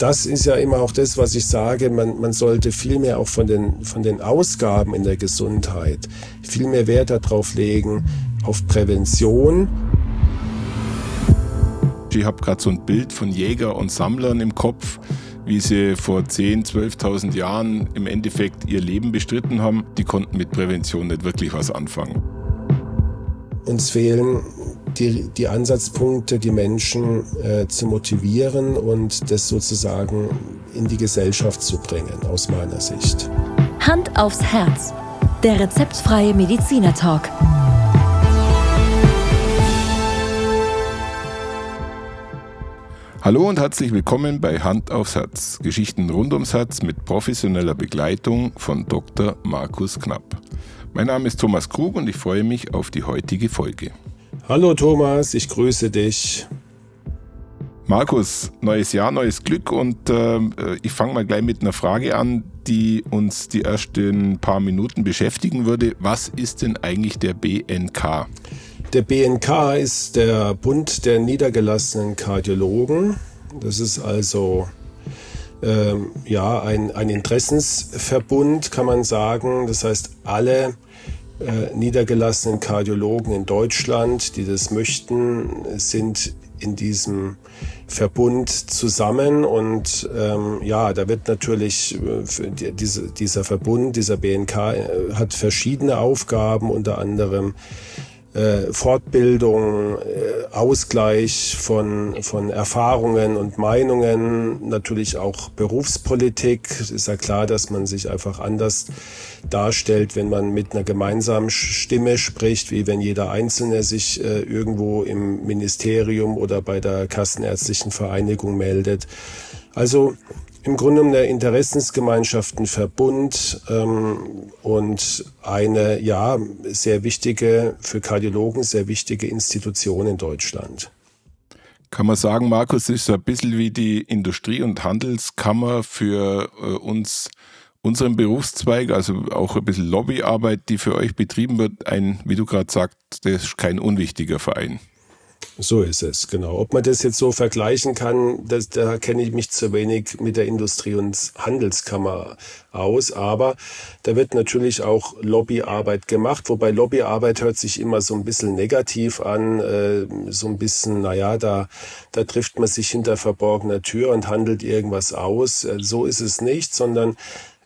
das ist ja immer auch das, was ich sage, man, man sollte viel mehr auch von den, von den Ausgaben in der Gesundheit viel mehr Wert darauf legen, auf Prävention. Ich habe gerade so ein Bild von Jäger und Sammlern im Kopf, wie sie vor 10.000, 12.000 Jahren im Endeffekt ihr Leben bestritten haben. Die konnten mit Prävention nicht wirklich was anfangen. Uns fehlen die, die Ansatzpunkte, die Menschen äh, zu motivieren und das sozusagen in die Gesellschaft zu bringen, aus meiner Sicht. Hand aufs Herz. Der rezeptfreie Mediziner Talk. Hallo und herzlich willkommen bei Hand aufs Herz. Geschichten rund ums Herz mit professioneller Begleitung von Dr. Markus Knapp. Mein Name ist Thomas Krug und ich freue mich auf die heutige Folge. Hallo Thomas, ich grüße dich. Markus, neues Jahr, neues Glück und äh, ich fange mal gleich mit einer Frage an, die uns die ersten paar Minuten beschäftigen würde. Was ist denn eigentlich der BNK? Der BNK ist der Bund der niedergelassenen Kardiologen. Das ist also ähm, ja ein, ein Interessensverbund, kann man sagen. Das heißt, alle äh, niedergelassenen Kardiologen in Deutschland, die das möchten, sind in diesem Verbund zusammen. Und ähm, ja, da wird natürlich äh, die, diese, dieser Verbund, dieser BNK äh, hat verschiedene Aufgaben, unter anderem äh, Fortbildung, äh, Ausgleich von, von Erfahrungen und Meinungen, natürlich auch Berufspolitik. Es ist ja klar, dass man sich einfach anders darstellt, wenn man mit einer gemeinsamen Stimme spricht, wie wenn jeder Einzelne sich äh, irgendwo im Ministerium oder bei der Kassenärztlichen Vereinigung meldet. Also im Grunde genommen der Interessensgemeinschaft ein Verbund ähm, und eine ja sehr wichtige für Kardiologen sehr wichtige Institution in Deutschland. Kann man sagen, Markus, ist so ein bisschen wie die Industrie- und Handelskammer für äh, uns, unseren Berufszweig, also auch ein bisschen Lobbyarbeit, die für euch betrieben wird. Ein, wie du gerade sagst, das ist kein unwichtiger Verein. So ist es, genau. Ob man das jetzt so vergleichen kann, das, da kenne ich mich zu wenig mit der Industrie- und Handelskammer aus. Aber da wird natürlich auch Lobbyarbeit gemacht, wobei Lobbyarbeit hört sich immer so ein bisschen negativ an, äh, so ein bisschen, naja, da, da trifft man sich hinter verborgener Tür und handelt irgendwas aus. Äh, so ist es nicht, sondern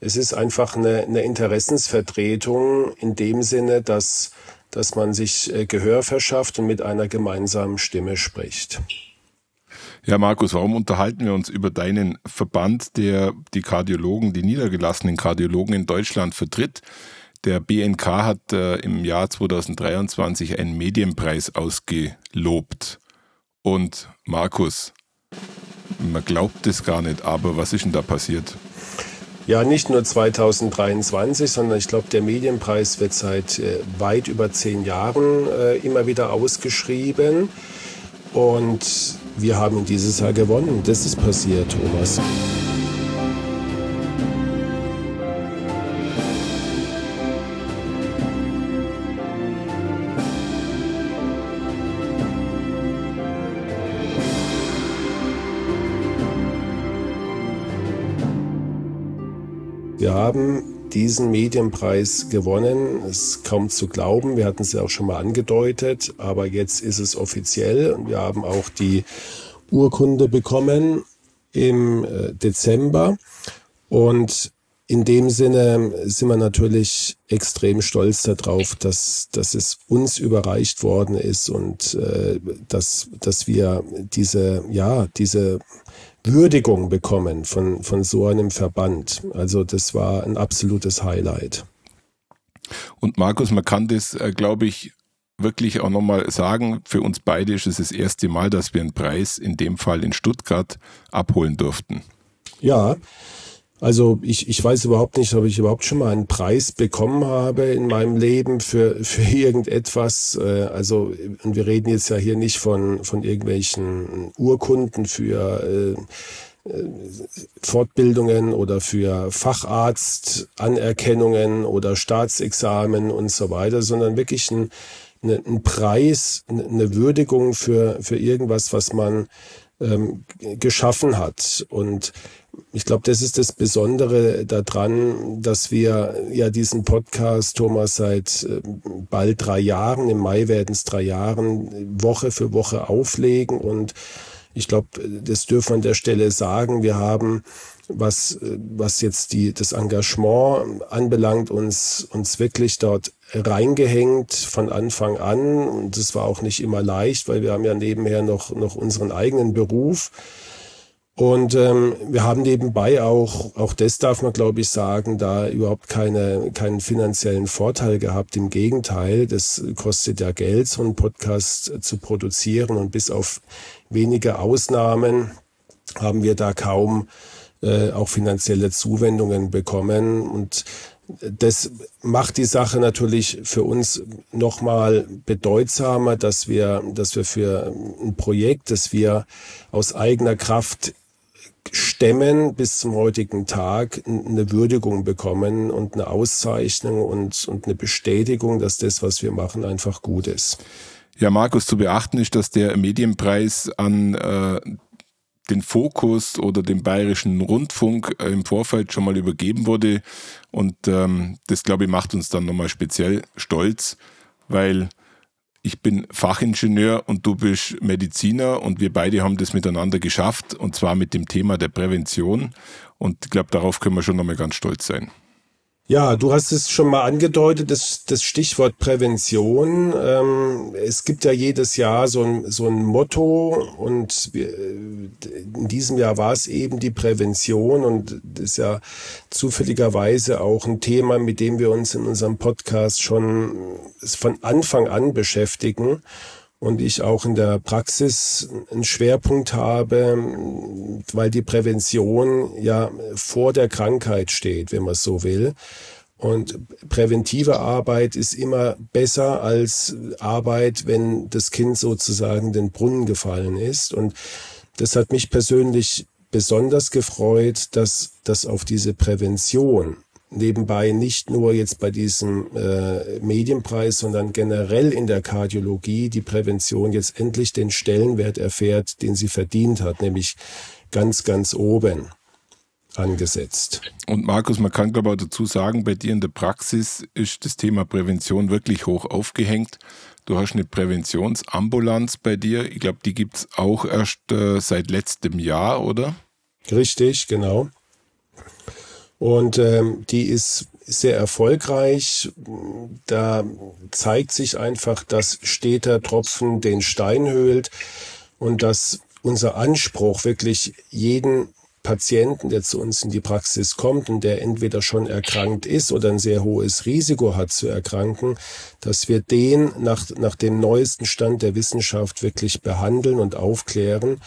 es ist einfach eine, eine Interessensvertretung in dem Sinne, dass dass man sich äh, Gehör verschafft und mit einer gemeinsamen Stimme spricht. Ja, Markus, warum unterhalten wir uns über deinen Verband, der die Kardiologen, die niedergelassenen Kardiologen in Deutschland vertritt? Der BNK hat äh, im Jahr 2023 einen Medienpreis ausgelobt. Und Markus, man glaubt es gar nicht, aber was ist denn da passiert? Ja, nicht nur 2023, sondern ich glaube, der Medienpreis wird seit äh, weit über zehn Jahren äh, immer wieder ausgeschrieben. Und wir haben dieses Jahr gewonnen. Das ist passiert, Thomas. Haben diesen Medienpreis gewonnen. Es ist kaum zu glauben. Wir hatten es ja auch schon mal angedeutet, aber jetzt ist es offiziell und wir haben auch die Urkunde bekommen im äh, Dezember. Und in dem Sinne sind wir natürlich extrem stolz darauf, dass, dass es uns überreicht worden ist und äh, dass, dass wir diese, ja, diese Würdigung bekommen von, von so einem Verband. Also das war ein absolutes Highlight. Und Markus, man kann das, äh, glaube ich, wirklich auch nochmal sagen, für uns beide ist es das erste Mal, dass wir einen Preis in dem Fall in Stuttgart abholen durften. Ja, also ich, ich weiß überhaupt nicht, ob ich überhaupt schon mal einen Preis bekommen habe in meinem Leben für, für irgendetwas. Äh, also, und wir reden jetzt ja hier nicht von, von irgendwelchen Urkunden für äh, äh Fortbildungen oder für Facharztanerkennungen oder Staatsexamen und so weiter, sondern wirklich ein, ein Preis, eine Würdigung für, für irgendwas, was man ähm, geschaffen hat. Und ich glaube, das ist das Besondere daran, dass wir ja diesen Podcast, Thomas, seit äh, bald drei Jahren, im Mai werden es drei Jahren, Woche für Woche auflegen. Und ich glaube, das dürfen wir an der Stelle sagen. Wir haben was, was jetzt die, das Engagement anbelangt, uns, uns wirklich dort reingehängt von Anfang an. Und das war auch nicht immer leicht, weil wir haben ja nebenher noch, noch unseren eigenen Beruf. Und ähm, wir haben nebenbei auch, auch das darf man glaube ich sagen, da überhaupt keine, keinen finanziellen Vorteil gehabt. Im Gegenteil, das kostet ja Geld, so einen Podcast zu produzieren. Und bis auf wenige Ausnahmen haben wir da kaum äh, auch finanzielle Zuwendungen bekommen. Und das macht die Sache natürlich für uns nochmal bedeutsamer, dass wir, dass wir für ein Projekt, das wir aus eigener Kraft stemmen bis zum heutigen Tag eine Würdigung bekommen und eine Auszeichnung und, und eine Bestätigung, dass das, was wir machen, einfach gut ist. Ja, Markus, zu beachten ist, dass der Medienpreis an äh, den Fokus oder den bayerischen Rundfunk äh, im Vorfeld schon mal übergeben wurde. Und ähm, das, glaube ich, macht uns dann nochmal speziell stolz, weil ich bin Fachingenieur und du bist Mediziner und wir beide haben das miteinander geschafft und zwar mit dem Thema der Prävention. Und ich glaube, darauf können wir schon nochmal ganz stolz sein. Ja, du hast es schon mal angedeutet, das, das Stichwort Prävention. Ähm, es gibt ja jedes Jahr so ein, so ein Motto und wir, in diesem Jahr war es eben die Prävention und das ist ja zufälligerweise auch ein Thema, mit dem wir uns in unserem Podcast schon von Anfang an beschäftigen und ich auch in der Praxis einen Schwerpunkt habe, weil die Prävention ja vor der Krankheit steht, wenn man so will. Und präventive Arbeit ist immer besser als Arbeit, wenn das Kind sozusagen den Brunnen gefallen ist. Und das hat mich persönlich besonders gefreut, dass das auf diese Prävention nebenbei nicht nur jetzt bei diesem äh, Medienpreis, sondern generell in der Kardiologie die Prävention jetzt endlich den Stellenwert erfährt, den sie verdient hat, nämlich ganz, ganz oben angesetzt. Und Markus, man kann glaube ich dazu sagen, bei dir in der Praxis ist das Thema Prävention wirklich hoch aufgehängt. Du hast eine Präventionsambulanz bei dir. Ich glaube, die gibt es auch erst äh, seit letztem Jahr, oder? Richtig, genau. Und ähm, die ist sehr erfolgreich. Da zeigt sich einfach, dass steter Tropfen den Stein höhlt und dass unser Anspruch wirklich jeden Patienten, der zu uns in die Praxis kommt und der entweder schon erkrankt ist oder ein sehr hohes Risiko hat zu erkranken, dass wir den nach, nach dem neuesten Stand der Wissenschaft wirklich behandeln und aufklären.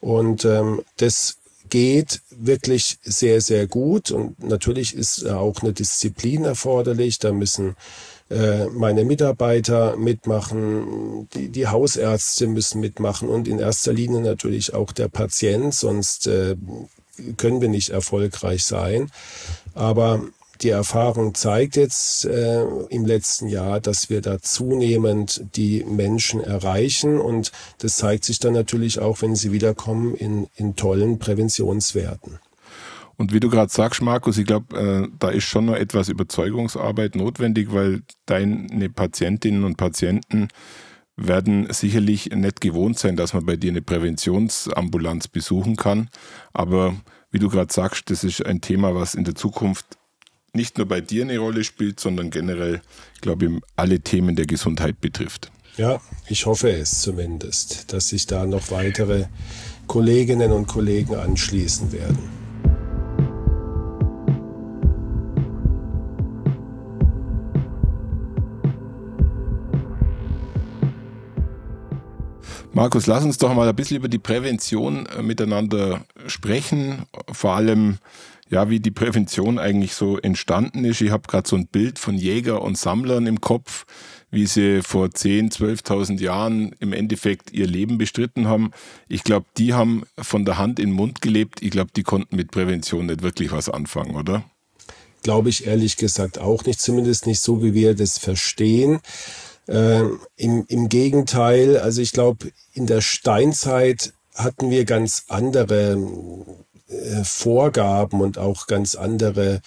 Und ähm, das geht wirklich sehr, sehr gut. Und natürlich ist auch eine Disziplin erforderlich. Da müssen äh, meine Mitarbeiter mitmachen, die, die Hausärzte müssen mitmachen und in erster Linie natürlich auch der Patient, sonst äh, können wir nicht erfolgreich sein. Aber die Erfahrung zeigt jetzt äh, im letzten Jahr, dass wir da zunehmend die Menschen erreichen und das zeigt sich dann natürlich auch, wenn sie wiederkommen, in, in tollen Präventionswerten. Und wie du gerade sagst, Markus, ich glaube, äh, da ist schon noch etwas Überzeugungsarbeit notwendig, weil deine Patientinnen und Patienten werden sicherlich nicht gewohnt sein, dass man bei dir eine Präventionsambulanz besuchen kann. Aber wie du gerade sagst, das ist ein Thema, was in der Zukunft nicht nur bei dir eine Rolle spielt, sondern generell, glaube ich, alle Themen der Gesundheit betrifft. Ja, ich hoffe es zumindest, dass sich da noch weitere Kolleginnen und Kollegen anschließen werden. Markus, lass uns doch mal ein bisschen über die Prävention äh, miteinander sprechen. Vor allem ja, wie die Prävention eigentlich so entstanden ist. Ich habe gerade so ein Bild von Jäger und Sammlern im Kopf, wie sie vor 10, 12.000 Jahren im Endeffekt ihr Leben bestritten haben. Ich glaube, die haben von der Hand in den Mund gelebt. Ich glaube, die konnten mit Prävention nicht wirklich was anfangen, oder? Glaube ich ehrlich gesagt auch nicht, zumindest nicht so, wie wir das verstehen. Äh, im, Im Gegenteil, also ich glaube, in der Steinzeit hatten wir ganz andere Vorgaben und auch ganz andere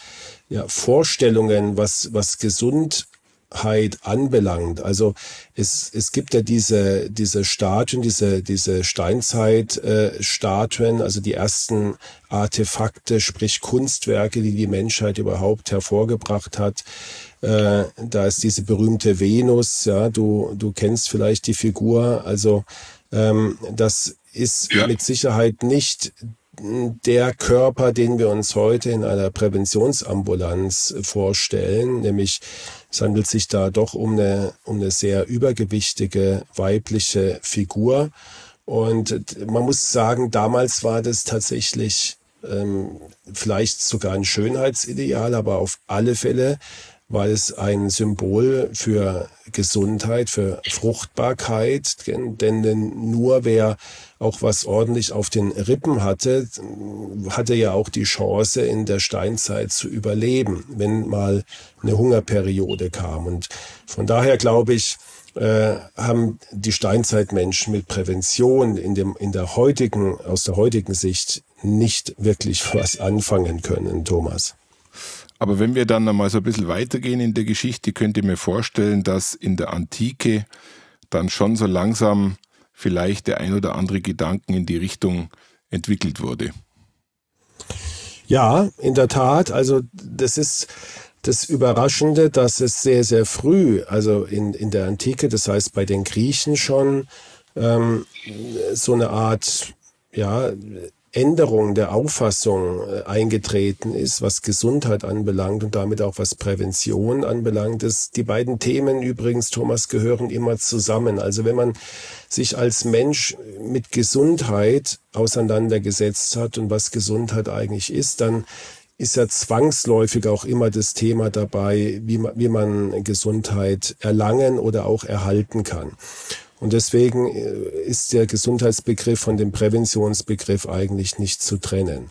ja, Vorstellungen, was, was Gesundheit anbelangt. Also es, es gibt ja diese, diese Statuen, diese, diese Steinzeit-Statuen, äh, also die ersten Artefakte, sprich Kunstwerke, die die Menschheit überhaupt hervorgebracht hat. Äh, da ist diese berühmte Venus, ja, du, du kennst vielleicht die Figur. Also ähm, das ist ja. mit Sicherheit nicht der Körper, den wir uns heute in einer Präventionsambulanz vorstellen, nämlich es handelt sich da doch um eine, um eine sehr übergewichtige weibliche Figur. Und man muss sagen, damals war das tatsächlich ähm, vielleicht sogar ein Schönheitsideal, aber auf alle Fälle weil es ein Symbol für Gesundheit, für Fruchtbarkeit, denn nur wer auch was ordentlich auf den Rippen hatte, hatte ja auch die Chance, in der Steinzeit zu überleben, wenn mal eine Hungerperiode kam. Und von daher glaube ich, äh, haben die Steinzeitmenschen mit Prävention in dem, in der heutigen, aus der heutigen Sicht nicht wirklich was anfangen können, Thomas. Aber wenn wir dann einmal so ein bisschen weitergehen in der Geschichte, könnt ihr mir vorstellen, dass in der Antike dann schon so langsam vielleicht der ein oder andere Gedanken in die Richtung entwickelt wurde. Ja, in der Tat. Also das ist das Überraschende, dass es sehr, sehr früh, also in, in der Antike, das heißt bei den Griechen schon, ähm, so eine Art ja, Änderung der Auffassung äh, eingetreten ist, was Gesundheit anbelangt und damit auch was Prävention anbelangt. Das, die beiden Themen übrigens, Thomas, gehören immer zusammen. Also wenn man sich als Mensch mit Gesundheit auseinandergesetzt hat und was Gesundheit eigentlich ist, dann ist ja zwangsläufig auch immer das Thema dabei, wie man, wie man Gesundheit erlangen oder auch erhalten kann. Und deswegen äh, ist der Gesundheitsbegriff von dem Präventionsbegriff eigentlich nicht zu trennen.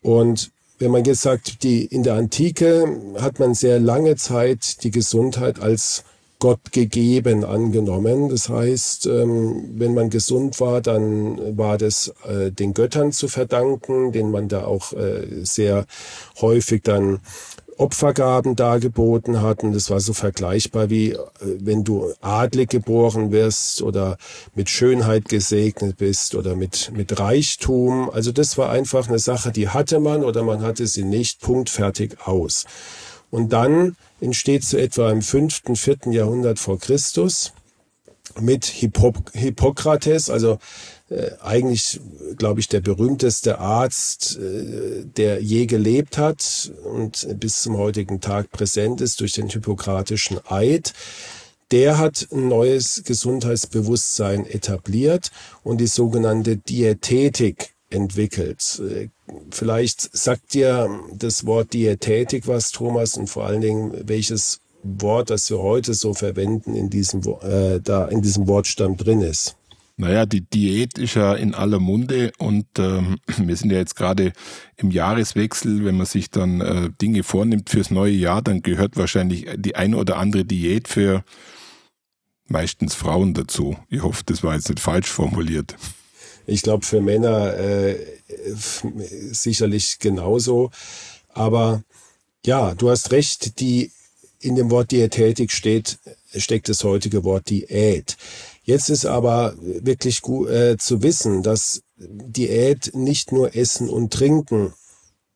Und wenn man jetzt sagt, die, in der Antike hat man sehr lange Zeit die Gesundheit als Gott gegeben angenommen. Das heißt, ähm, wenn man gesund war, dann war das äh, den Göttern zu verdanken, denen man da auch äh, sehr häufig dann Opfergaben dargeboten hatten. Das war so vergleichbar wie äh, wenn du adlig geboren wirst oder mit Schönheit gesegnet bist oder mit, mit Reichtum. Also das war einfach eine Sache, die hatte man oder man hatte sie nicht, Punkt, fertig, aus. Und dann entsteht so etwa im fünften, vierten Jahrhundert vor Christus mit Hippok Hippokrates, also äh, eigentlich, glaube ich, der berühmteste Arzt, äh, der je gelebt hat und bis zum heutigen Tag präsent ist durch den hippokratischen Eid. Der hat ein neues Gesundheitsbewusstsein etabliert und die sogenannte Diätetik entwickelt. Äh, vielleicht sagt dir das Wort Diätetik was, Thomas, und vor allen Dingen, welches Wort, das wir heute so verwenden, in diesem, äh, da in diesem Wortstamm drin ist. Naja, die Diät ist ja in aller Munde und ähm, wir sind ja jetzt gerade im Jahreswechsel. Wenn man sich dann äh, Dinge vornimmt fürs neue Jahr, dann gehört wahrscheinlich die eine oder andere Diät für meistens Frauen dazu. Ich hoffe, das war jetzt nicht falsch formuliert. Ich glaube, für Männer äh, sicherlich genauso. Aber ja, du hast recht, die in dem Wort Diätetik steht, steckt das heutige Wort Diät. Jetzt ist aber wirklich gut, äh, zu wissen, dass Diät nicht nur Essen und Trinken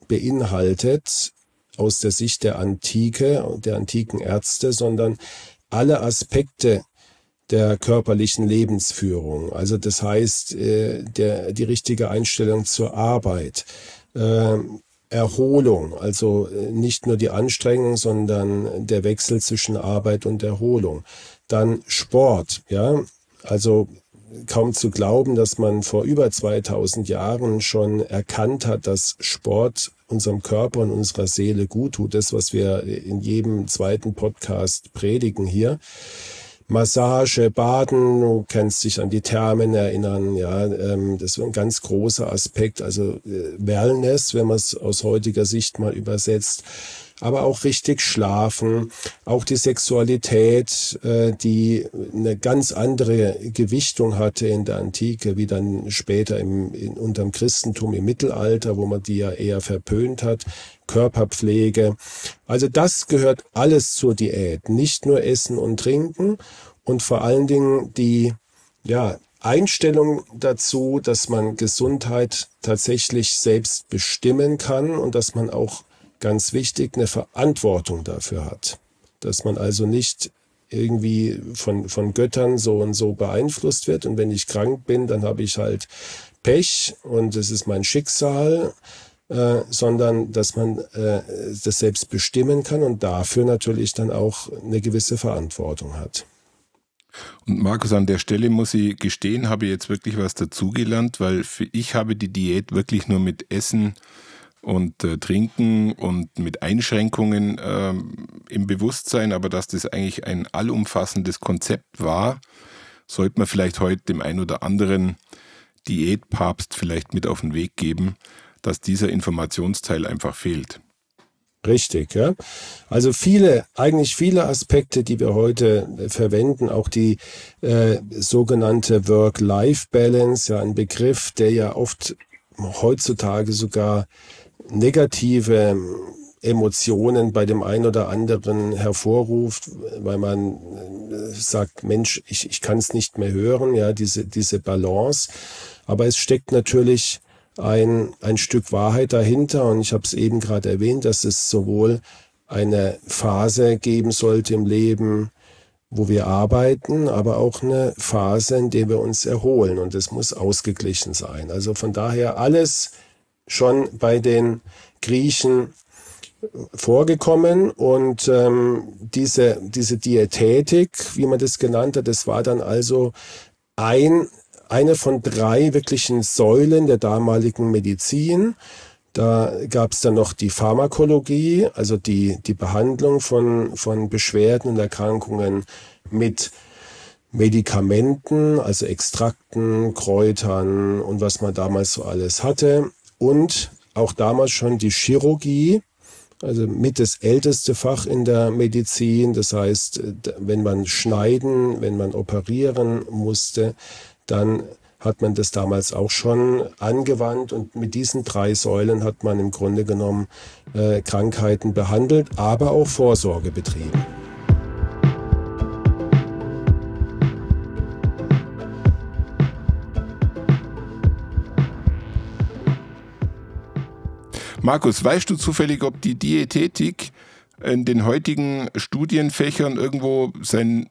beinhaltet aus der Sicht der Antike und der antiken Ärzte, sondern alle Aspekte der körperlichen Lebensführung. Also das heißt, äh, der, die richtige Einstellung zur Arbeit, äh, Erholung, also äh, nicht nur die Anstrengung, sondern der Wechsel zwischen Arbeit und Erholung. Dann Sport, ja, also kaum zu glauben, dass man vor über 2000 Jahren schon erkannt hat, dass Sport unserem Körper und unserer Seele gut tut. Das, was wir in jedem zweiten Podcast predigen hier. Massage, Baden, du kannst dich an die Thermen erinnern, ja, ähm, das ist ein ganz großer Aspekt, also äh, Wellness, wenn man es aus heutiger Sicht mal übersetzt. Aber auch richtig schlafen, auch die Sexualität, äh, die eine ganz andere Gewichtung hatte in der Antike, wie dann später im, in, unterm Christentum im Mittelalter, wo man die ja eher verpönt hat, Körperpflege. Also das gehört alles zur Diät, nicht nur Essen und Trinken und vor allen Dingen die ja, Einstellung dazu, dass man Gesundheit tatsächlich selbst bestimmen kann und dass man auch ganz wichtig eine Verantwortung dafür hat. Dass man also nicht irgendwie von, von Göttern so und so beeinflusst wird. Und wenn ich krank bin, dann habe ich halt Pech und es ist mein Schicksal, äh, sondern dass man äh, das selbst bestimmen kann und dafür natürlich dann auch eine gewisse Verantwortung hat. Und Markus, an der Stelle muss ich gestehen, habe ich jetzt wirklich was dazugelernt, weil ich habe die Diät wirklich nur mit Essen und äh, Trinken und mit Einschränkungen äh, im Bewusstsein, aber dass das eigentlich ein allumfassendes Konzept war, sollte man vielleicht heute dem ein oder anderen Diätpapst vielleicht mit auf den Weg geben, dass dieser Informationsteil einfach fehlt. Richtig, ja. Also viele, eigentlich viele Aspekte, die wir heute verwenden, auch die äh, sogenannte Work-Life-Balance, ja, ein Begriff, der ja oft heutzutage sogar negative Emotionen bei dem einen oder anderen hervorruft, weil man äh, sagt, Mensch, ich, ich kann es nicht mehr hören, ja, diese, diese Balance. Aber es steckt natürlich ein, ein Stück Wahrheit dahinter. Und ich habe es eben gerade erwähnt, dass es sowohl eine Phase geben sollte im Leben, wo wir arbeiten, aber auch eine Phase, in der wir uns erholen. Und es muss ausgeglichen sein. Also von daher alles schon bei den Griechen vorgekommen und ähm, diese, diese Diätetik, wie man das genannt hat, das war dann also ein eine von drei wirklichen Säulen der damaligen Medizin. Da gab es dann noch die Pharmakologie, also die, die Behandlung von, von Beschwerden und Erkrankungen mit Medikamenten, also Extrakten, Kräutern und was man damals so alles hatte. Und auch damals schon die Chirurgie, also mit das älteste Fach in der Medizin. Das heißt, wenn man schneiden, wenn man operieren musste, dann hat man das damals auch schon angewandt und mit diesen drei Säulen hat man im Grunde genommen äh, Krankheiten behandelt, aber auch Vorsorge betrieben. Markus, weißt du zufällig, ob die Diätetik in den heutigen Studienfächern irgendwo seinen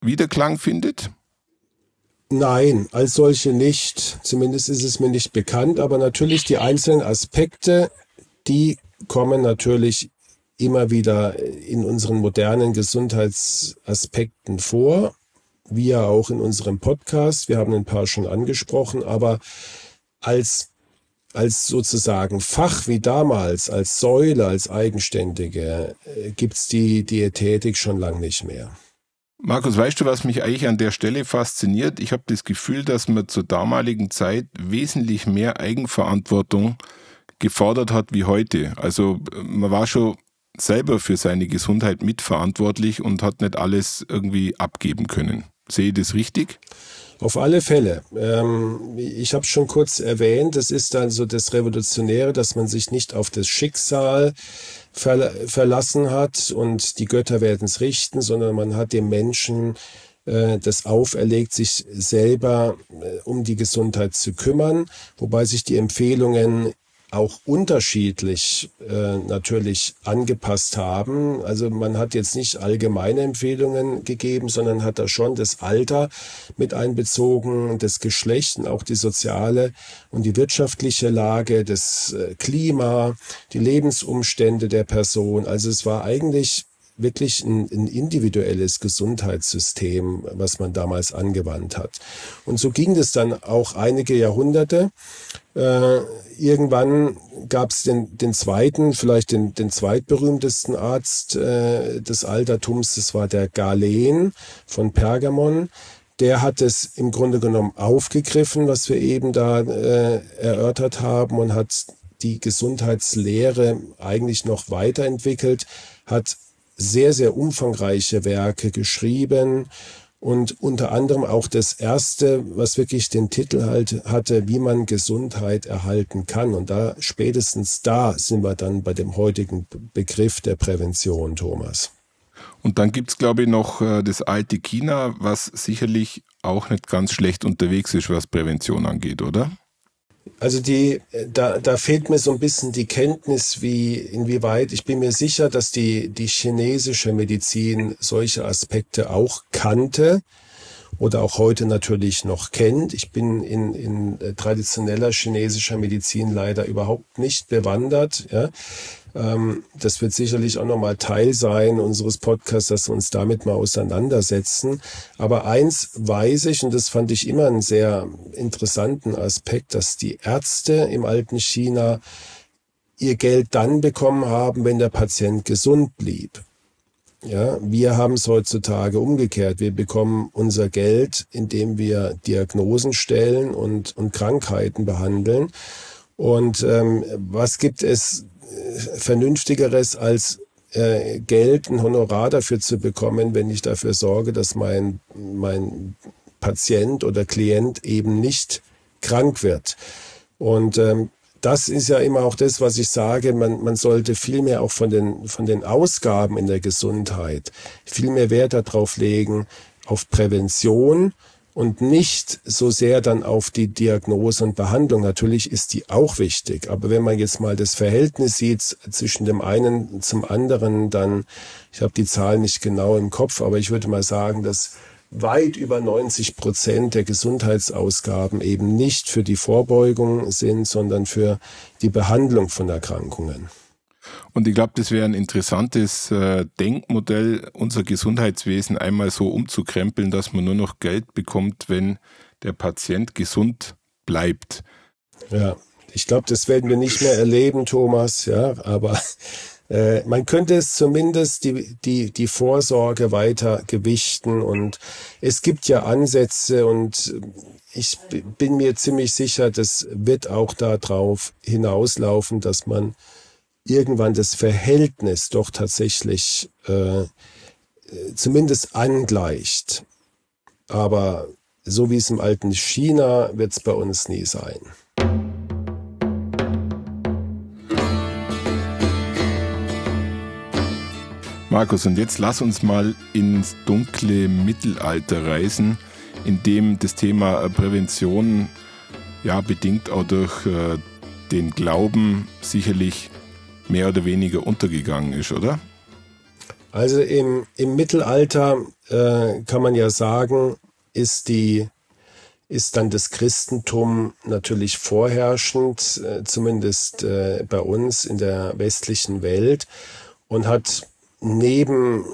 Wiederklang findet? Nein, als solche nicht. Zumindest ist es mir nicht bekannt. Aber natürlich die einzelnen Aspekte, die kommen natürlich immer wieder in unseren modernen Gesundheitsaspekten vor, ja auch in unserem Podcast. Wir haben ein paar schon angesprochen, aber als als sozusagen Fach wie damals, als Säule, als eigenständige, äh, gibt's die Diätetik schon lang nicht mehr. Markus, weißt du, was mich eigentlich an der Stelle fasziniert? Ich habe das Gefühl, dass man zur damaligen Zeit wesentlich mehr Eigenverantwortung gefordert hat wie heute. Also man war schon selber für seine Gesundheit mitverantwortlich und hat nicht alles irgendwie abgeben können. Sehe ich das richtig? Auf alle Fälle. Ähm, ich habe schon kurz erwähnt, es ist dann so das Revolutionäre, dass man sich nicht auf das Schicksal ver verlassen hat und die Götter werden es richten, sondern man hat dem Menschen äh, das auferlegt, sich selber äh, um die Gesundheit zu kümmern, wobei sich die Empfehlungen auch unterschiedlich äh, natürlich angepasst haben. Also man hat jetzt nicht allgemeine Empfehlungen gegeben, sondern hat da schon das Alter mit einbezogen, das Geschlecht und auch die soziale und die wirtschaftliche Lage, das äh, Klima, die Lebensumstände der Person. Also es war eigentlich wirklich ein, ein individuelles Gesundheitssystem, was man damals angewandt hat. Und so ging es dann auch einige Jahrhunderte. Äh, irgendwann gab es den, den zweiten, vielleicht den, den zweitberühmtesten Arzt äh, des Altertums, das war der Galen von Pergamon. Der hat es im Grunde genommen aufgegriffen, was wir eben da äh, erörtert haben und hat die Gesundheitslehre eigentlich noch weiterentwickelt, hat sehr, sehr umfangreiche Werke geschrieben und unter anderem auch das erste, was wirklich den Titel halt hatte, wie man Gesundheit erhalten kann. Und da spätestens da sind wir dann bei dem heutigen Begriff der Prävention, Thomas. Und dann gibt's glaube ich, noch äh, das alte China, was sicherlich auch nicht ganz schlecht unterwegs ist, was Prävention angeht, oder? Also die, da, da fehlt mir so ein bisschen die Kenntnis, wie, inwieweit, ich bin mir sicher, dass die, die chinesische Medizin solche Aspekte auch kannte oder auch heute natürlich noch kennt. Ich bin in, in äh, traditioneller chinesischer Medizin leider überhaupt nicht bewandert. Ja. Ähm, das wird sicherlich auch nochmal Teil sein unseres Podcasts, dass wir uns damit mal auseinandersetzen. Aber eins weiß ich, und das fand ich immer einen sehr interessanten Aspekt, dass die Ärzte im alten China ihr Geld dann bekommen haben, wenn der Patient gesund blieb. Ja, wir haben es heutzutage umgekehrt. Wir bekommen unser Geld, indem wir Diagnosen stellen und, und Krankheiten behandeln. Und ähm, was gibt es Vernünftigeres als äh, Geld, ein Honorar dafür zu bekommen, wenn ich dafür sorge, dass mein, mein Patient oder Klient eben nicht krank wird. Und ähm, das ist ja immer auch das, was ich sage, man, man sollte viel mehr auch von den, von den Ausgaben in der Gesundheit viel mehr Wert darauf legen, auf Prävention und nicht so sehr dann auf die Diagnose und Behandlung. Natürlich ist die auch wichtig, aber wenn man jetzt mal das Verhältnis sieht zwischen dem einen zum anderen, dann, ich habe die Zahlen nicht genau im Kopf, aber ich würde mal sagen, dass weit über 90 Prozent der Gesundheitsausgaben eben nicht für die Vorbeugung sind, sondern für die Behandlung von Erkrankungen. Und ich glaube, das wäre ein interessantes äh, Denkmodell, unser Gesundheitswesen einmal so umzukrempeln, dass man nur noch Geld bekommt, wenn der Patient gesund bleibt. Ja, ich glaube, das werden wir nicht mehr erleben, Thomas, ja, aber äh, man könnte es zumindest die, die, die Vorsorge weiter gewichten und es gibt ja Ansätze und ich bin mir ziemlich sicher, das wird auch darauf hinauslaufen, dass man irgendwann das Verhältnis doch tatsächlich äh, zumindest angleicht. Aber so wie es im alten China wird es bei uns nie sein. Markus, und jetzt lass uns mal ins dunkle Mittelalter reisen, in dem das Thema Prävention ja bedingt auch durch äh, den Glauben sicherlich mehr oder weniger untergegangen ist, oder? Also im, im Mittelalter äh, kann man ja sagen, ist die ist dann das Christentum natürlich vorherrschend, äh, zumindest äh, bei uns in der westlichen Welt und hat neben äh,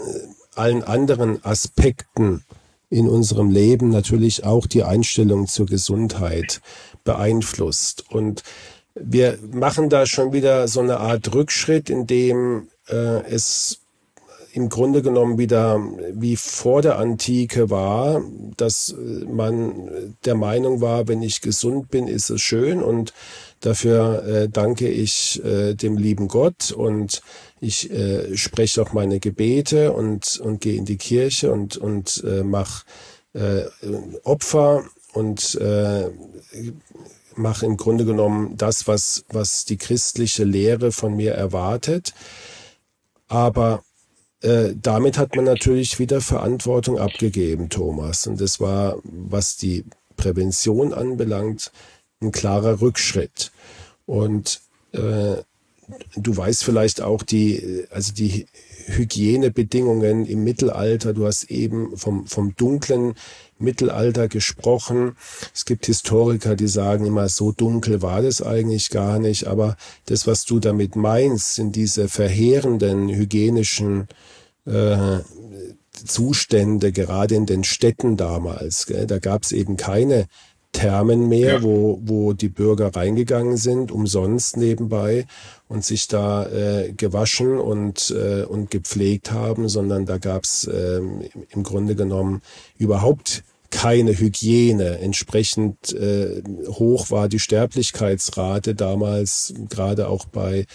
allen anderen Aspekten in unserem Leben natürlich auch die Einstellung zur Gesundheit beeinflusst. Und wir machen da schon wieder so eine Art Rückschritt, in dem äh, es im Grunde genommen wieder wie vor der Antike war, dass man der Meinung war, wenn ich gesund bin, ist es schön und dafür äh, danke ich äh, dem lieben Gott und ich äh, spreche auch meine Gebete und, und gehe in die Kirche und, und äh, mache äh, Opfer und äh, mache im Grunde genommen das, was, was die christliche Lehre von mir erwartet. Aber äh, damit hat man natürlich wieder Verantwortung abgegeben, Thomas. Und das war, was die Prävention anbelangt, ein klarer Rückschritt. Und äh, du weißt vielleicht auch die, also die Hygienebedingungen im Mittelalter. Du hast eben vom, vom dunklen Mittelalter gesprochen. Es gibt Historiker, die sagen immer, so dunkel war das eigentlich gar nicht. Aber das, was du damit meinst, sind diese verheerenden hygienischen äh, Zustände, gerade in den Städten damals. Gell? Da gab es eben keine Thermen mehr, ja. wo, wo die Bürger reingegangen sind, umsonst nebenbei und sich da äh, gewaschen und, äh, und gepflegt haben, sondern da gab's äh, im Grunde genommen überhaupt keine Hygiene. Entsprechend äh, hoch war die Sterblichkeitsrate damals, gerade auch bei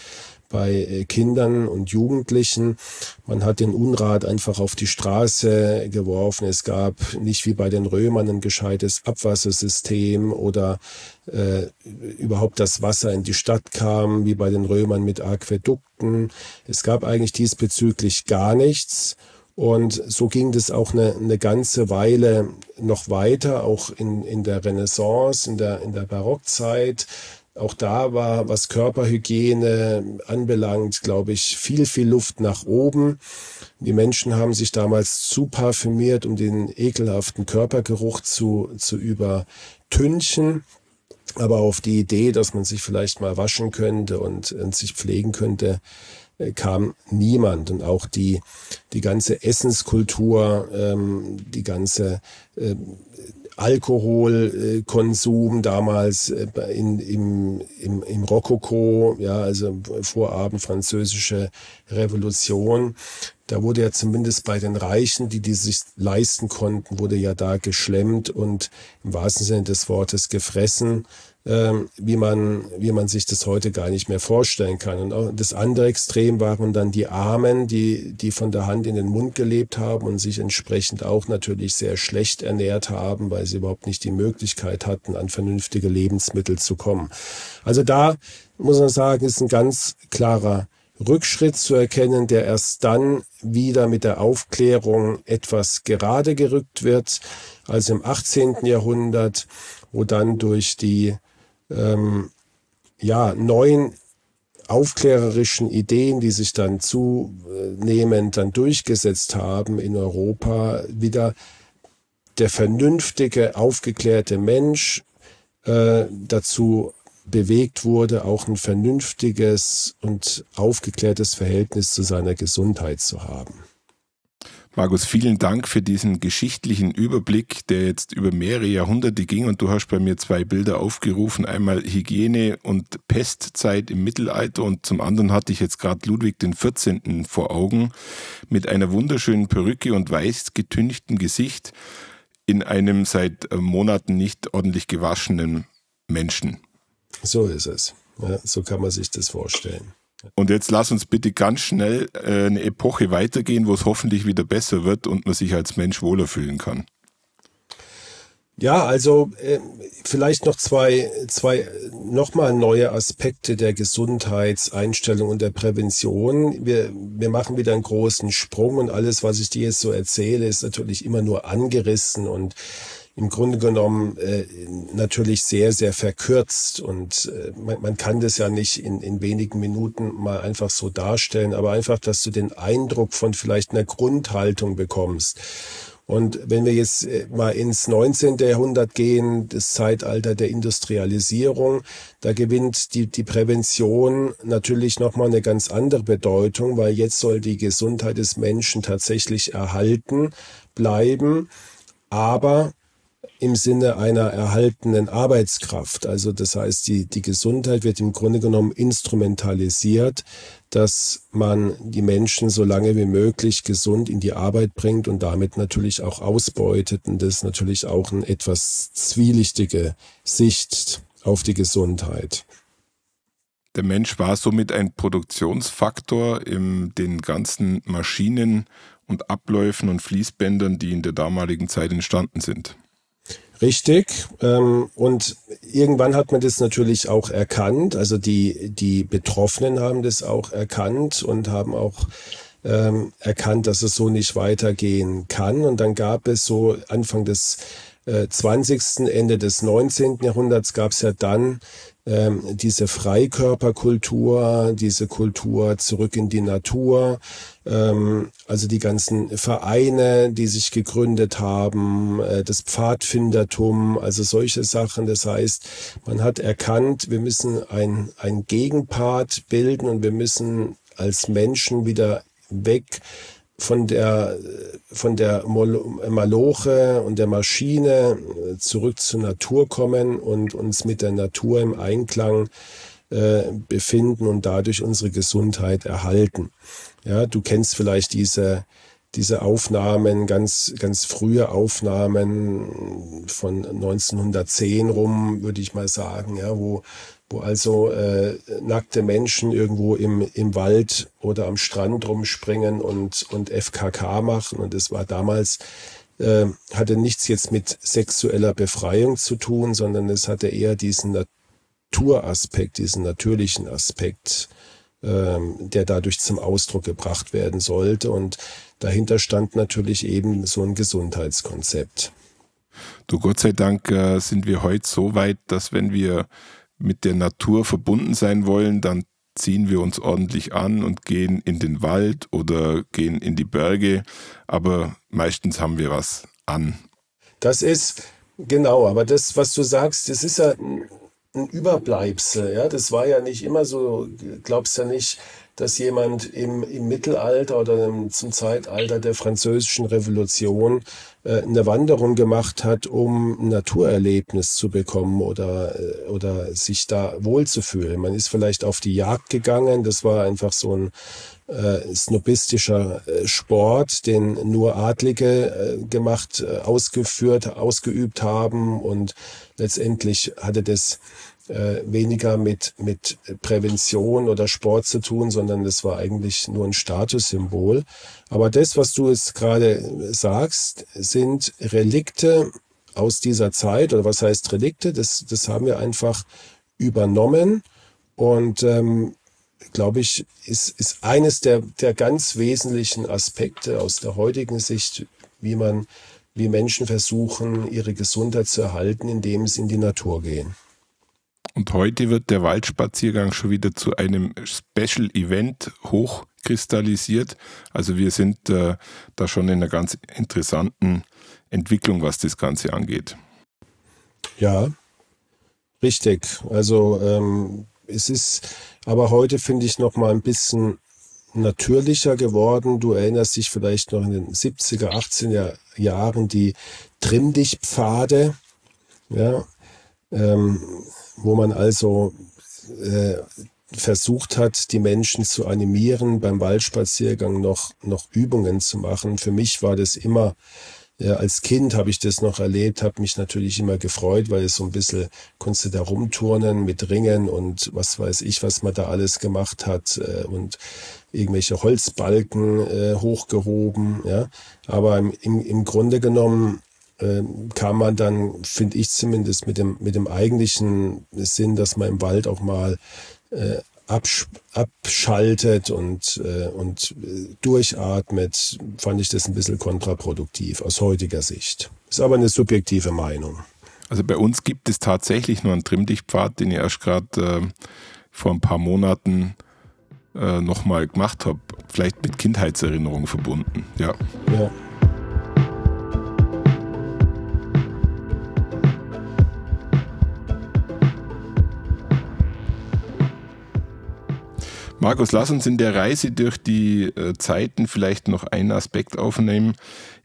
bei äh, Kindern und Jugendlichen. Man hat den Unrat einfach auf die Straße geworfen. Es gab nicht wie bei den Römern ein gescheites Abwassersystem oder äh, überhaupt das Wasser in die Stadt kam, wie bei den Römern mit Aquädukten. Es gab eigentlich diesbezüglich gar nichts. Und so ging das auch eine, eine ganze Weile noch weiter, auch in, in der Renaissance, in der, in der Barockzeit. Auch da war, was Körperhygiene anbelangt, glaube ich, viel, viel Luft nach oben. Die Menschen haben sich damals zu parfümiert, um den ekelhaften Körpergeruch zu, zu übertünchen. Aber auf die Idee, dass man sich vielleicht mal waschen könnte und, und sich pflegen könnte, äh, kam niemand. Und auch die, die ganze Essenskultur, ähm, die ganze äh, Alkoholkonsum damals äh, in, im, im, im Rokoko, ja, also Vorabend französische Revolution. Da wurde ja zumindest bei den Reichen, die die sich leisten konnten, wurde ja da geschlemmt und im wahrsten Sinne des Wortes gefressen ähm, wie man, wie man sich das heute gar nicht mehr vorstellen kann. Und auch das andere Extrem waren dann die Armen, die, die von der Hand in den Mund gelebt haben und sich entsprechend auch natürlich sehr schlecht ernährt haben, weil sie überhaupt nicht die Möglichkeit hatten, an vernünftige Lebensmittel zu kommen. Also da muss man sagen, ist ein ganz klarer Rückschritt zu erkennen, der erst dann wieder mit der Aufklärung etwas gerade gerückt wird, also im 18. Jahrhundert, wo dann durch die ähm, ja, neuen aufklärerischen Ideen, die sich dann zunehmend dann durchgesetzt haben in Europa, wieder der vernünftige, aufgeklärte Mensch äh, dazu bewegt wurde, auch ein vernünftiges und aufgeklärtes Verhältnis zu seiner Gesundheit zu haben. Markus, vielen Dank für diesen geschichtlichen Überblick, der jetzt über mehrere Jahrhunderte ging und du hast bei mir zwei Bilder aufgerufen, einmal Hygiene und Pestzeit im Mittelalter und zum anderen hatte ich jetzt gerade Ludwig 14. vor Augen mit einer wunderschönen Perücke und weiß getünchten Gesicht in einem seit Monaten nicht ordentlich gewaschenen Menschen. So ist es. Ja, so kann man sich das vorstellen. Und jetzt lass uns bitte ganz schnell äh, eine Epoche weitergehen, wo es hoffentlich wieder besser wird und man sich als Mensch wohler fühlen kann. Ja, also äh, vielleicht noch zwei, zwei nochmal neue Aspekte der Gesundheitseinstellung und der Prävention. Wir, wir machen wieder einen großen Sprung und alles, was ich dir jetzt so erzähle, ist natürlich immer nur angerissen und im Grunde genommen äh, natürlich sehr, sehr verkürzt. Und äh, man, man kann das ja nicht in, in wenigen Minuten mal einfach so darstellen, aber einfach, dass du den Eindruck von vielleicht einer Grundhaltung bekommst. Und wenn wir jetzt äh, mal ins 19. Jahrhundert gehen, das Zeitalter der Industrialisierung, da gewinnt die, die Prävention natürlich nochmal eine ganz andere Bedeutung, weil jetzt soll die Gesundheit des Menschen tatsächlich erhalten bleiben. Aber im Sinne einer erhaltenen Arbeitskraft. Also das heißt, die, die Gesundheit wird im Grunde genommen instrumentalisiert, dass man die Menschen so lange wie möglich gesund in die Arbeit bringt und damit natürlich auch ausbeutet. Und das ist natürlich auch eine etwas zwielichtige Sicht auf die Gesundheit. Der Mensch war somit ein Produktionsfaktor in den ganzen Maschinen und Abläufen und Fließbändern, die in der damaligen Zeit entstanden sind. Richtig. Ähm, und irgendwann hat man das natürlich auch erkannt. Also die, die Betroffenen haben das auch erkannt und haben auch ähm, erkannt, dass es so nicht weitergehen kann. Und dann gab es so Anfang des äh, 20., Ende des 19. Jahrhunderts gab es ja dann ähm, diese Freikörperkultur, diese Kultur zurück in die Natur, ähm, also die ganzen Vereine, die sich gegründet haben, äh, das Pfadfindertum, also solche Sachen. Das heißt, man hat erkannt, wir müssen ein, ein Gegenpart bilden und wir müssen als Menschen wieder weg von der, von der Maloche und der Maschine zurück zur Natur kommen und uns mit der Natur im Einklang äh, befinden und dadurch unsere Gesundheit erhalten. Ja, du kennst vielleicht diese, diese Aufnahmen, ganz, ganz frühe Aufnahmen von 1910 rum, würde ich mal sagen, ja, wo, wo also äh, nackte Menschen irgendwo im, im Wald oder am Strand rumspringen und, und FKK machen. Und es war damals, äh, hatte nichts jetzt mit sexueller Befreiung zu tun, sondern es hatte eher diesen Naturaspekt, diesen natürlichen Aspekt, ähm, der dadurch zum Ausdruck gebracht werden sollte. Und dahinter stand natürlich eben so ein Gesundheitskonzept. Du Gott sei Dank äh, sind wir heute so weit, dass wenn wir mit der Natur verbunden sein wollen, dann ziehen wir uns ordentlich an und gehen in den Wald oder gehen in die Berge, aber meistens haben wir was an. Das ist genau, aber das, was du sagst, das ist ja ein Überbleibsel. Ja, das war ja nicht immer so. Glaubst ja nicht, dass jemand im, im Mittelalter oder im, zum Zeitalter der französischen Revolution äh, eine Wanderung gemacht hat, um ein Naturerlebnis zu bekommen oder, äh, oder sich da wohlzufühlen. Man ist vielleicht auf die Jagd gegangen, das war einfach so ein äh, snobistischer äh, Sport, den nur Adlige äh, gemacht, äh, ausgeführt, ausgeübt haben und letztendlich hatte das äh, weniger mit, mit Prävention oder Sport zu tun, sondern es war eigentlich nur ein Statussymbol. Aber das, was du jetzt gerade sagst, sind Relikte aus dieser Zeit, oder was heißt Relikte? Das, das haben wir einfach übernommen und ähm, glaube ich, ist, ist eines der, der ganz wesentlichen Aspekte aus der heutigen Sicht, wie man, wie Menschen versuchen, ihre Gesundheit zu erhalten, indem sie in die Natur gehen. Und heute wird der Waldspaziergang schon wieder zu einem Special Event hochkristallisiert. Also wir sind äh, da schon in einer ganz interessanten Entwicklung, was das Ganze angeht. Ja, richtig. Also ähm, es ist aber heute finde ich noch mal ein bisschen natürlicher geworden. Du erinnerst dich vielleicht noch in den 70er, 80er Jahren die Trimm dich Pfade. Ja, ähm, wo man also äh, versucht hat, die Menschen zu animieren, beim Waldspaziergang noch, noch Übungen zu machen. Für mich war das immer, ja, als Kind habe ich das noch erlebt, habe mich natürlich immer gefreut, weil es so ein bisschen, konntest du da rumturnen mit Ringen und was weiß ich, was man da alles gemacht hat äh, und irgendwelche Holzbalken äh, hochgehoben, ja. Aber im, im, im Grunde genommen äh, kam man dann, finde ich zumindest, mit dem, mit dem eigentlichen Sinn, dass man im Wald auch mal äh, absch abschaltet und, äh, und äh, durchatmet, fand ich das ein bisschen kontraproduktiv aus heutiger Sicht. Ist aber eine subjektive Meinung. Also bei uns gibt es tatsächlich nur einen Trimmdichtpfad, den ich erst gerade äh, vor ein paar Monaten äh, nochmal gemacht habe. Vielleicht mit Kindheitserinnerungen verbunden. Ja. ja. Markus, lass uns in der Reise durch die äh, Zeiten vielleicht noch einen Aspekt aufnehmen.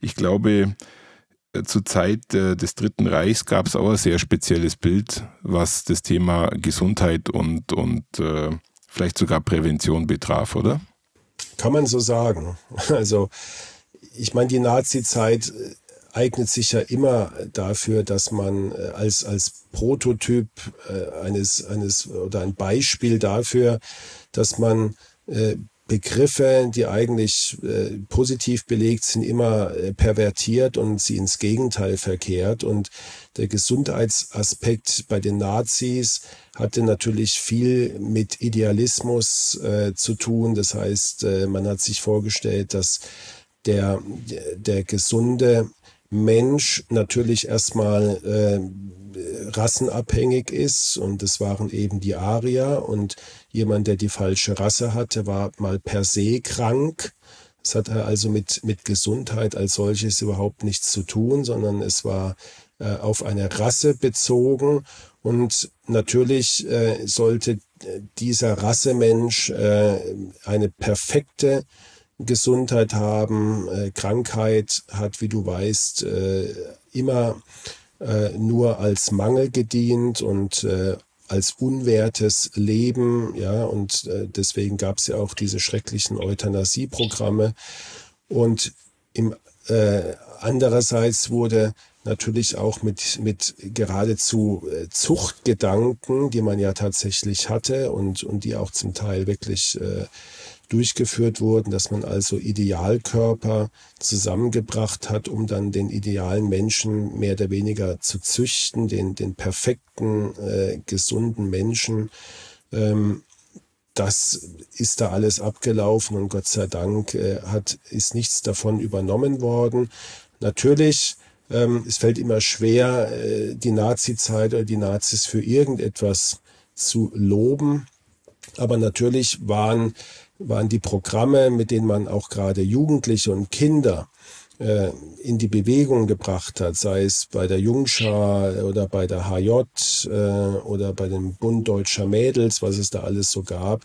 Ich glaube, äh, zur Zeit äh, des Dritten Reichs gab es auch ein sehr spezielles Bild, was das Thema Gesundheit und, und vielleicht sogar Prävention betraf, oder? Kann man so sagen. Also, ich meine, die Nazi-Zeit eignet sich ja immer dafür, dass man als, als Prototyp eines, eines oder ein Beispiel dafür, dass man äh, Begriffe, die eigentlich äh, positiv belegt sind, immer äh, pervertiert und sie ins Gegenteil verkehrt. Und der Gesundheitsaspekt bei den Nazis hatte natürlich viel mit Idealismus zu tun. Das heißt, man hat sich vorgestellt, dass der, der gesunde Mensch natürlich erstmal äh, rassenabhängig ist und es waren eben die Arier und jemand, der die falsche Rasse hatte, war mal per se krank. Es hatte also mit, mit Gesundheit als solches überhaupt nichts zu tun, sondern es war äh, auf eine Rasse bezogen und natürlich äh, sollte dieser Rassemensch äh, eine perfekte Gesundheit haben. Äh, Krankheit hat, wie du weißt, äh, immer äh, nur als Mangel gedient und äh, als unwertes Leben, ja, und äh, deswegen gab es ja auch diese schrecklichen Euthanasieprogramme. Und Im, andererseits wurde natürlich auch mit, mit geradezu Zuchtgedanken, die man ja tatsächlich hatte und, und die auch zum Teil wirklich äh, durchgeführt wurden, dass man also Idealkörper zusammengebracht hat, um dann den idealen Menschen mehr oder weniger zu züchten, den, den perfekten, äh, gesunden Menschen. Ähm, das ist da alles abgelaufen und Gott sei Dank äh, hat, ist nichts davon übernommen worden. Natürlich, ähm, es fällt immer schwer, äh, die Nazi-Zeit oder die Nazis für irgendetwas zu loben. Aber natürlich waren, waren die Programme, mit denen man auch gerade Jugendliche und Kinder äh, in die Bewegung gebracht hat, sei es bei der Jungschar oder bei der HJ äh, oder bei dem Bund Deutscher Mädels, was es da alles so gab.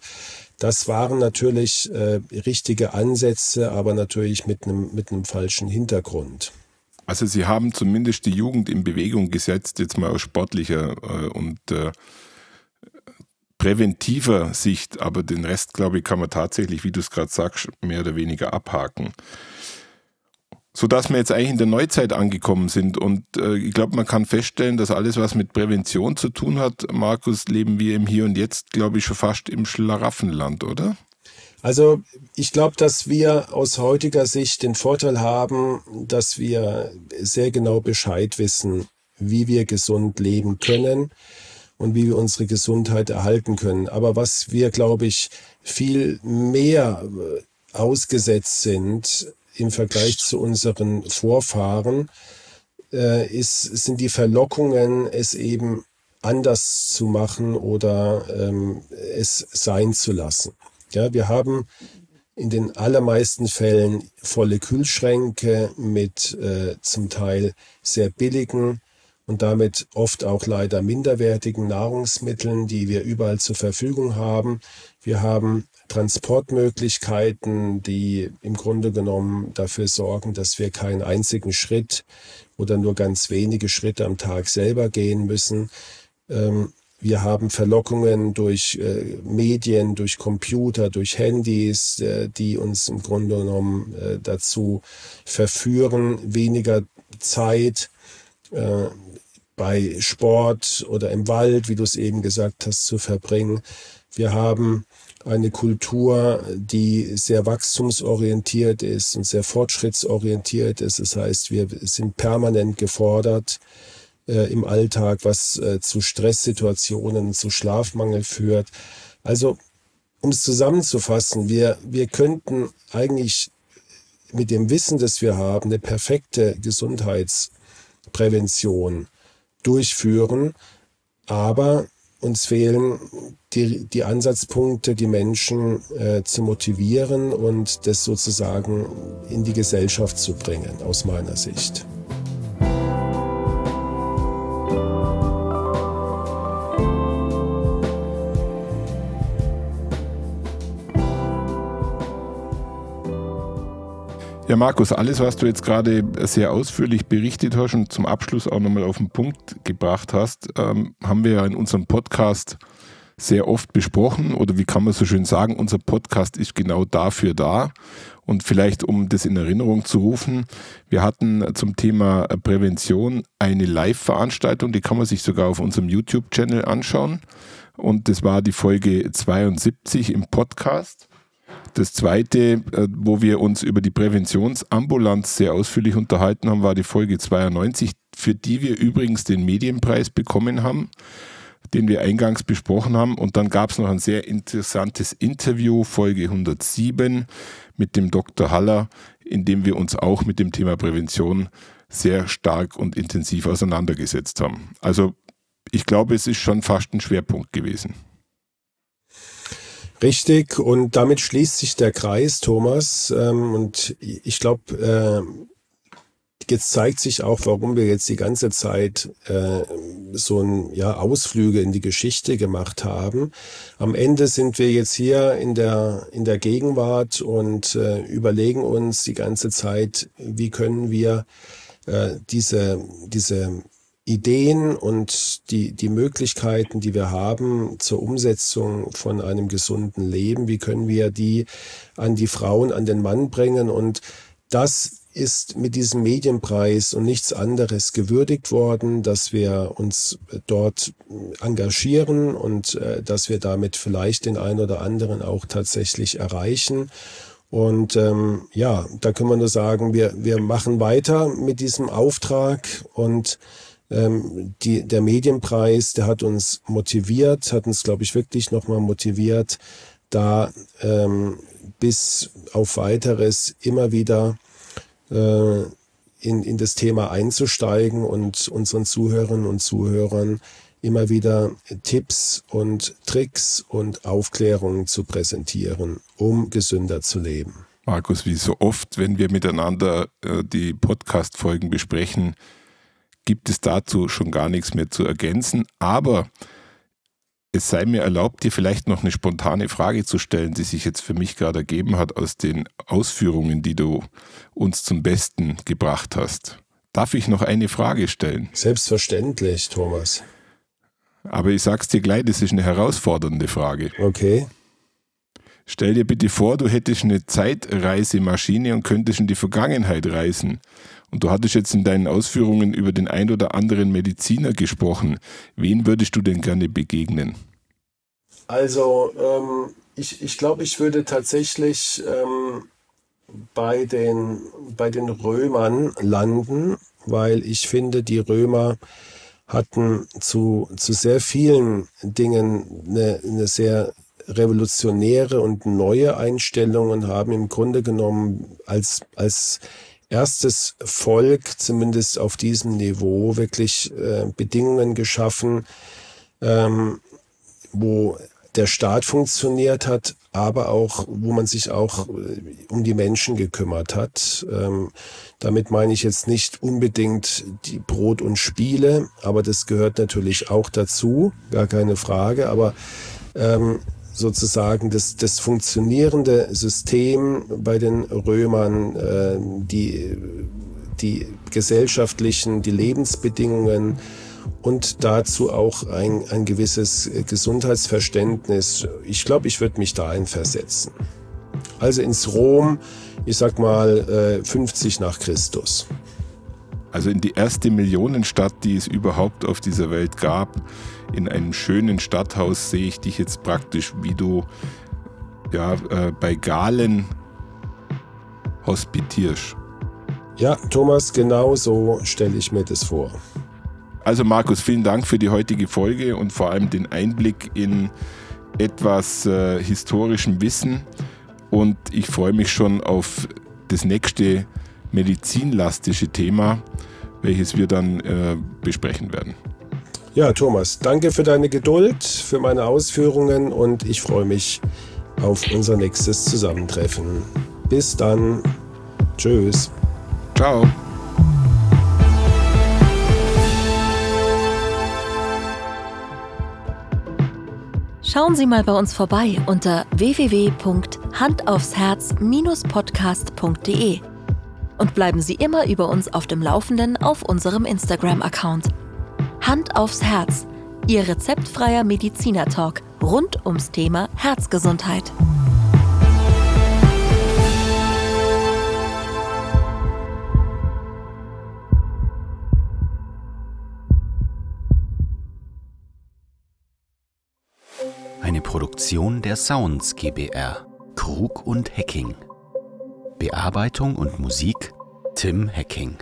Das waren natürlich äh, richtige Ansätze, aber natürlich mit einem mit einem falschen Hintergrund. Also Sie haben zumindest die Jugend in Bewegung gesetzt, jetzt mal aus sportlicher äh, und äh, präventiver Sicht, aber den Rest, glaube ich, kann man tatsächlich, wie du es gerade sagst, mehr oder weniger abhaken sodass wir jetzt eigentlich in der Neuzeit angekommen sind. Und äh, ich glaube, man kann feststellen, dass alles, was mit Prävention zu tun hat, Markus, leben wir im Hier und Jetzt, glaube ich, schon fast im Schlaraffenland, oder? Also ich glaube, dass wir aus heutiger Sicht den Vorteil haben, dass wir sehr genau Bescheid wissen, wie wir gesund leben können und wie wir unsere Gesundheit erhalten können. Aber was wir, glaube ich, viel mehr äh, ausgesetzt sind, im Vergleich zu unseren Vorfahren äh, ist, sind die Verlockungen, es eben anders zu machen oder ähm, es sein zu lassen. Ja, wir haben in den allermeisten Fällen volle Kühlschränke mit äh, zum Teil sehr billigen und damit oft auch leider minderwertigen Nahrungsmitteln, die wir überall zur Verfügung haben. Wir haben Transportmöglichkeiten, die im Grunde genommen dafür sorgen, dass wir keinen einzigen Schritt oder nur ganz wenige Schritte am Tag selber gehen müssen. Ähm, wir haben Verlockungen durch äh, Medien, durch Computer, durch Handys, äh, die uns im Grunde genommen äh, dazu verführen, weniger Zeit bei Sport oder im Wald, wie du es eben gesagt hast, zu verbringen. Wir haben eine Kultur, die sehr wachstumsorientiert ist und sehr fortschrittsorientiert ist. Das heißt, wir sind permanent gefordert äh, im Alltag, was äh, zu Stresssituationen, zu Schlafmangel führt. Also, um es zusammenzufassen, wir, wir könnten eigentlich mit dem Wissen, das wir haben, eine perfekte Gesundheitsprävention durchführen, aber uns fehlen die, die Ansatzpunkte, die Menschen äh, zu motivieren und das sozusagen in die Gesellschaft zu bringen, aus meiner Sicht. Ja, Markus, alles, was du jetzt gerade sehr ausführlich berichtet hast und zum Abschluss auch nochmal auf den Punkt gebracht hast, ähm, haben wir ja in unserem Podcast sehr oft besprochen oder wie kann man so schön sagen, unser Podcast ist genau dafür da. Und vielleicht, um das in Erinnerung zu rufen, wir hatten zum Thema Prävention eine Live-Veranstaltung, die kann man sich sogar auf unserem YouTube-Channel anschauen. Und das war die Folge 72 im Podcast. Das zweite, äh, wo wir uns über die Präventionsambulanz sehr ausführlich unterhalten haben, war die Folge 92, für die wir übrigens den Medienpreis bekommen haben, den wir eingangs besprochen haben. Und dann gab es noch ein sehr interessantes Interview, Folge 107, mit dem Dr. Haller, in dem wir uns auch mit dem Thema Prävention sehr stark und intensiv auseinandergesetzt haben. Also ich glaube, es ist schon fast ein Schwerpunkt gewesen. Richtig, und damit schließt sich der Kreis, Thomas. Ähm, und ich glaube, äh, jetzt zeigt sich auch, warum wir jetzt die ganze Zeit äh, so ein ja, Ausflüge in die Geschichte gemacht haben. Am Ende sind wir jetzt hier in der, in der Gegenwart und äh, überlegen uns die ganze Zeit, wie können wir äh, diese, diese Ideen und die, die Möglichkeiten, die wir haben zur Umsetzung von einem gesunden Leben, wie können wir die an die Frauen, an den Mann bringen und das ist mit diesem Medienpreis und nichts anderes gewürdigt worden, dass wir uns dort engagieren und äh, dass wir damit vielleicht den einen oder anderen auch tatsächlich erreichen. Und ähm, ja, da können wir nur sagen, wir, wir machen weiter mit diesem Auftrag und ähm, die, der Medienpreis, der hat uns motiviert, hat uns, glaube ich, wirklich nochmal motiviert, da ähm, bis auf weiteres immer wieder äh, in, in das Thema einzusteigen und unseren Zuhörerinnen und Zuhörern immer wieder Tipps und Tricks und Aufklärungen zu präsentieren, um gesünder zu leben. Markus, wie so oft, wenn wir miteinander äh, die Podcast-Folgen besprechen, gibt es dazu schon gar nichts mehr zu ergänzen. Aber es sei mir erlaubt, dir vielleicht noch eine spontane Frage zu stellen, die sich jetzt für mich gerade ergeben hat aus den Ausführungen, die du uns zum Besten gebracht hast. Darf ich noch eine Frage stellen? Selbstverständlich, Thomas. Aber ich sag's dir gleich, das ist eine herausfordernde Frage. Okay. Stell dir bitte vor, du hättest eine Zeitreisemaschine und könntest in die Vergangenheit reisen. Und du hattest jetzt in deinen Ausführungen über den ein oder anderen Mediziner gesprochen. Wen würdest du denn gerne begegnen? Also, ähm, ich, ich glaube, ich würde tatsächlich ähm, bei, den, bei den Römern landen, weil ich finde, die Römer hatten zu, zu sehr vielen Dingen eine, eine sehr revolutionäre und neue Einstellung und haben im Grunde genommen als, als erstes Volk, zumindest auf diesem Niveau, wirklich äh, Bedingungen geschaffen, ähm, wo der Staat funktioniert hat, aber auch, wo man sich auch äh, um die Menschen gekümmert hat. Ähm, damit meine ich jetzt nicht unbedingt die Brot und Spiele, aber das gehört natürlich auch dazu, gar keine Frage. Aber ähm, sozusagen das, das funktionierende System bei den Römern, äh, die, die gesellschaftlichen, die Lebensbedingungen und dazu auch ein, ein gewisses Gesundheitsverständnis. Ich glaube, ich würde mich da einversetzen. Also ins Rom, ich sag mal äh, 50 nach Christus. Also in die erste Millionenstadt, die es überhaupt auf dieser Welt gab in einem schönen Stadthaus sehe ich dich jetzt praktisch, wie du ja, äh, bei Galen hospitierst. Ja, Thomas, genau so stelle ich mir das vor. Also Markus, vielen Dank für die heutige Folge und vor allem den Einblick in etwas äh, historischem Wissen. Und ich freue mich schon auf das nächste medizinlastische Thema, welches wir dann äh, besprechen werden. Ja, Thomas, danke für deine Geduld, für meine Ausführungen und ich freue mich auf unser nächstes Zusammentreffen. Bis dann. Tschüss. Ciao. Schauen Sie mal bei uns vorbei unter www.handaufsherz-podcast.de und bleiben Sie immer über uns auf dem Laufenden auf unserem Instagram-Account. Hand aufs Herz, Ihr rezeptfreier Mediziner-Talk rund ums Thema Herzgesundheit. Eine Produktion der Sounds GBR. Krug und Hacking. Bearbeitung und Musik Tim Hacking.